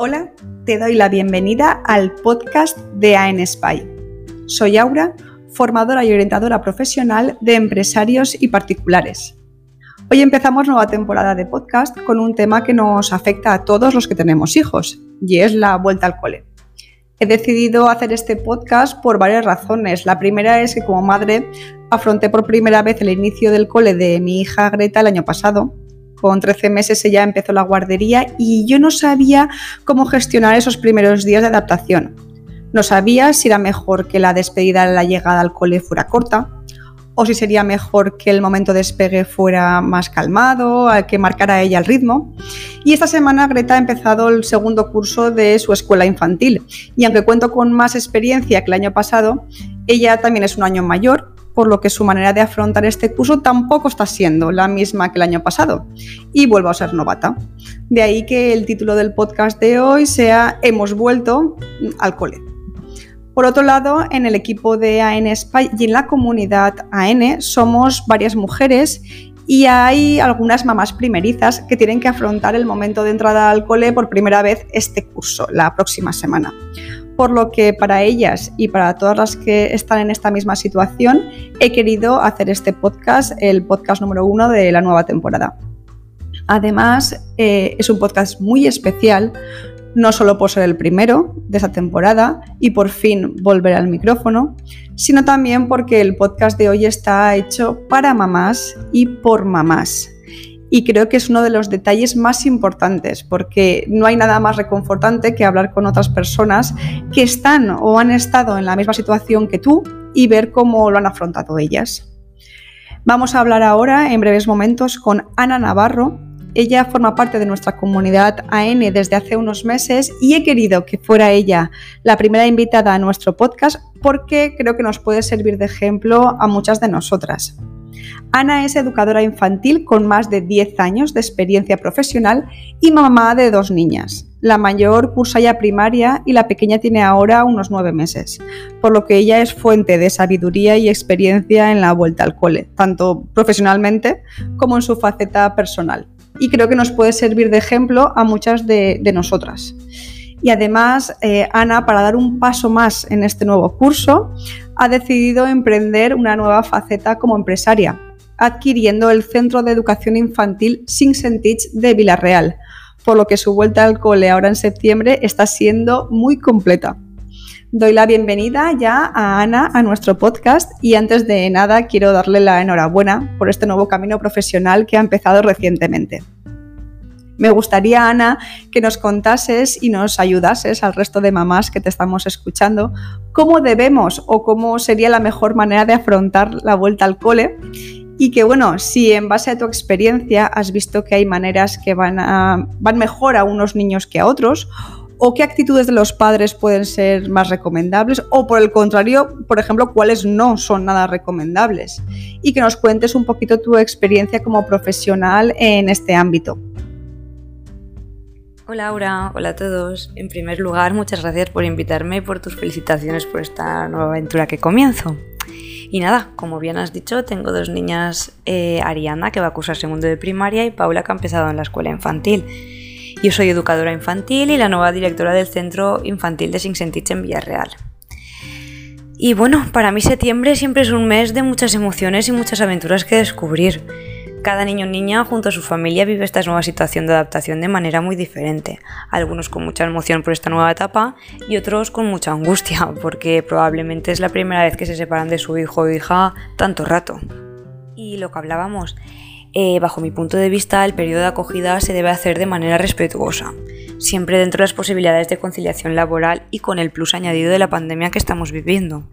Hola, te doy la bienvenida al podcast de AN Spy. Soy Aura, formadora y orientadora profesional de empresarios y particulares. Hoy empezamos nueva temporada de podcast con un tema que nos afecta a todos los que tenemos hijos, y es la vuelta al cole. He decidido hacer este podcast por varias razones. La primera es que como madre afronté por primera vez el inicio del cole de mi hija Greta el año pasado con 13 meses ella empezó la guardería y yo no sabía cómo gestionar esos primeros días de adaptación. No sabía si era mejor que la despedida de la llegada al cole fuera corta o si sería mejor que el momento de despegue fuera más calmado, que marcara ella el ritmo. Y esta semana Greta ha empezado el segundo curso de su escuela infantil y aunque cuento con más experiencia que el año pasado, ella también es un año mayor por lo que su manera de afrontar este curso tampoco está siendo la misma que el año pasado y vuelvo a ser novata. De ahí que el título del podcast de hoy sea Hemos vuelto al cole. Por otro lado, en el equipo de AN Spy y en la comunidad AN somos varias mujeres y hay algunas mamás primerizas que tienen que afrontar el momento de entrada al cole por primera vez este curso, la próxima semana por lo que para ellas y para todas las que están en esta misma situación he querido hacer este podcast, el podcast número uno de la nueva temporada. Además, eh, es un podcast muy especial, no solo por ser el primero de esta temporada y por fin volver al micrófono, sino también porque el podcast de hoy está hecho para mamás y por mamás y creo que es uno de los detalles más importantes porque no hay nada más reconfortante que hablar con otras personas que están o han estado en la misma situación que tú y ver cómo lo han afrontado ellas. Vamos a hablar ahora en breves momentos con Ana Navarro. Ella forma parte de nuestra comunidad AN desde hace unos meses y he querido que fuera ella la primera invitada a nuestro podcast porque creo que nos puede servir de ejemplo a muchas de nosotras. Ana es educadora infantil con más de 10 años de experiencia profesional y mamá de dos niñas. La mayor cursa ya primaria y la pequeña tiene ahora unos 9 meses, por lo que ella es fuente de sabiduría y experiencia en la vuelta al cole, tanto profesionalmente como en su faceta personal. Y creo que nos puede servir de ejemplo a muchas de, nosotras. Y además, eh, Ana, para dar un paso más en este nuevo curso, ha decidido emprender una nueva faceta como empresaria, adquiriendo el Centro de Educación Infantil Sings Teach de Villarreal, por lo que su vuelta al cole ahora en septiembre está siendo muy completa. Doy la bienvenida ya a Ana a nuestro podcast y antes de nada quiero darle la enhorabuena por este nuevo camino profesional que ha empezado recientemente. Me gustaría, Ana, que nos contases y nos ayudases al resto de mamás que te estamos escuchando cómo debemos o cómo sería la mejor manera de afrontar la vuelta al cole y que bueno, si en base a tu experiencia has visto que hay maneras que van, van mejor a unos niños que a otros o qué actitudes de los padres pueden ser más recomendables o por el contrario, por ejemplo, cuáles no son nada recomendables y que nos cuentes un poquito tu experiencia como profesional en este ámbito. Hola Laura, hola a todos. En primer lugar, muchas gracias por invitarme y por tus felicitaciones por esta nueva aventura que comienzo. Y nada, como bien has dicho, tengo dos niñas, eh, Ariana, que va a cursar segundo de primaria, y Paula, que ha empezado en la escuela infantil. Yo soy educadora infantil y la nueva directora del Centro Infantil de Sinsentich en Villarreal. Y bueno, para mí septiembre siempre es un mes de muchas emociones y muchas aventuras que descubrir. Cada niño o niña junto a su familia vive esta nueva situación de adaptación de manera muy diferente, algunos con mucha emoción por esta nueva etapa y otros con mucha angustia, porque probablemente es la primera vez que se separan de su hijo o hija tanto rato. Y lo que hablábamos, eh, bajo mi punto de vista, el periodo de acogida se debe hacer de manera respetuosa, siempre dentro de las posibilidades de conciliación laboral y con el plus añadido de la pandemia que estamos viviendo.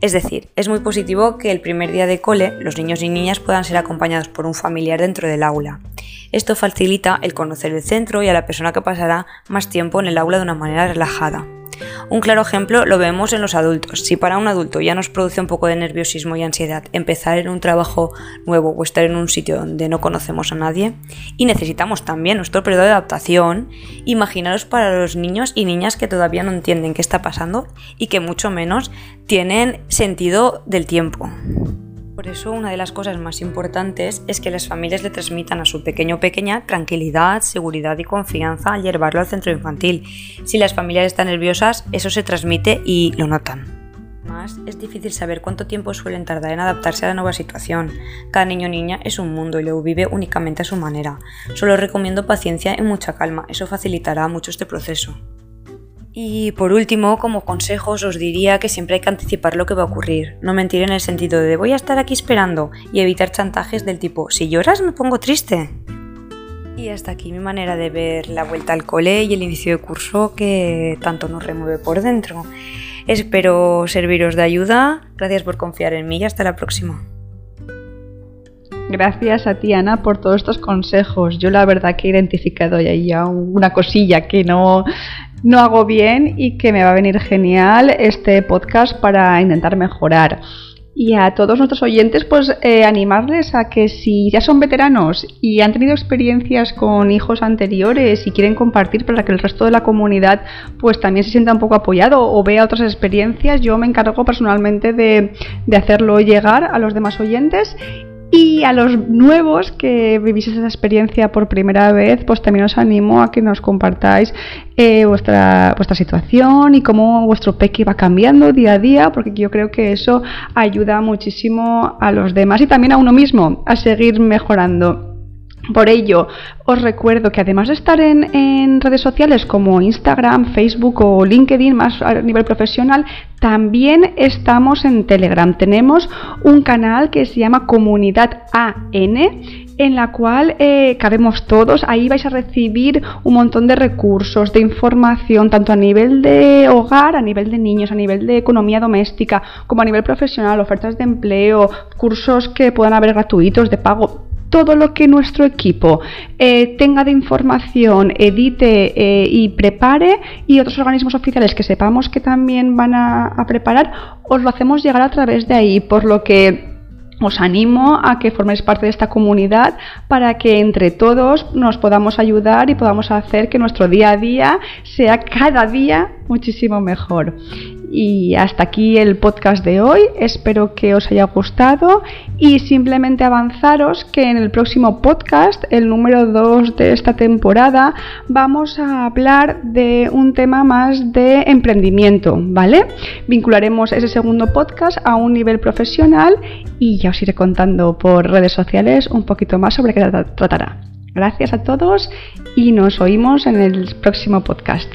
Es decir, es muy positivo que el primer día de cole los niños y niñas puedan ser acompañados por un familiar dentro del aula. Esto facilita el conocer el centro y a la persona que pasará más tiempo en el aula de una manera relajada. Un claro ejemplo lo vemos en los adultos. Si para un adulto ya nos produce un poco de nerviosismo y ansiedad empezar en un trabajo nuevo o estar en un sitio donde no conocemos a nadie y necesitamos también nuestro periodo de adaptación, imaginaros para los niños y niñas que todavía no entienden qué está pasando y que mucho menos tienen sentido del tiempo. Por eso una de las cosas más importantes es que las familias le transmitan a su pequeño o pequeña tranquilidad, seguridad y confianza al llevarlo al centro infantil. Si las familias están nerviosas, eso se transmite y lo notan. Más es difícil saber cuánto tiempo suelen tardar en adaptarse a la nueva situación. Cada niño o niña es un mundo y lo vive únicamente a su manera. Solo recomiendo paciencia y mucha calma, eso facilitará mucho este proceso. Y por último, como consejos, os diría que siempre hay que anticipar lo que va a ocurrir, no mentir en el sentido de voy a estar aquí esperando y evitar chantajes del tipo si lloras me pongo triste. Y hasta aquí mi manera de ver la vuelta al cole y el inicio de curso que tanto nos remueve por dentro. Espero serviros de ayuda, gracias por confiar en mí y hasta la próxima. Gracias a ti, Ana, por todos estos consejos. Yo la verdad que he identificado ya una cosilla que no, no hago bien y que me va a venir genial este podcast para intentar mejorar. Y a todos nuestros oyentes, pues eh, animarles a que si ya son veteranos y han tenido experiencias con hijos anteriores y quieren compartir para que el resto de la comunidad pues también se sienta un poco apoyado o vea otras experiencias, yo me encargo personalmente de, de hacerlo llegar a los demás oyentes y a los nuevos que vivís esa experiencia por primera vez, pues también os animo a que nos compartáis eh, vuestra, vuestra situación y cómo vuestro peque va cambiando día a día, porque yo creo que eso ayuda muchísimo a los demás y también a uno mismo a seguir mejorando. Por ello, os recuerdo que además de estar en, redes sociales como Instagram, Facebook o LinkedIn, más a nivel profesional, también estamos en Telegram. Tenemos un canal que se llama Comunidad AN en la cual eh, cabemos todos. Ahí vais a recibir un montón de recursos, de información, tanto a nivel de hogar, a nivel de niños, a nivel de economía doméstica, como a nivel profesional, ofertas de empleo, cursos que puedan haber gratuitos, de pago todo lo que nuestro equipo eh, tenga de información, edite eh, y prepare y otros organismos oficiales que sepamos que también van a, a preparar, os lo hacemos llegar a través de ahí, por lo que os animo a que forméis parte de esta comunidad para que entre todos nos podamos ayudar y podamos hacer que nuestro día a día sea cada día muchísimo mejor. Y hasta aquí el podcast de hoy. Espero que os haya gustado y simplemente avanzaros que en el próximo podcast, el número 2 de esta temporada, vamos a hablar de un tema más de emprendimiento, ¿vale? Vincularemos ese segundo podcast a un nivel profesional y ya os iré contando por redes sociales un poquito más sobre qué tratará. Gracias a todos y nos oímos en el próximo podcast.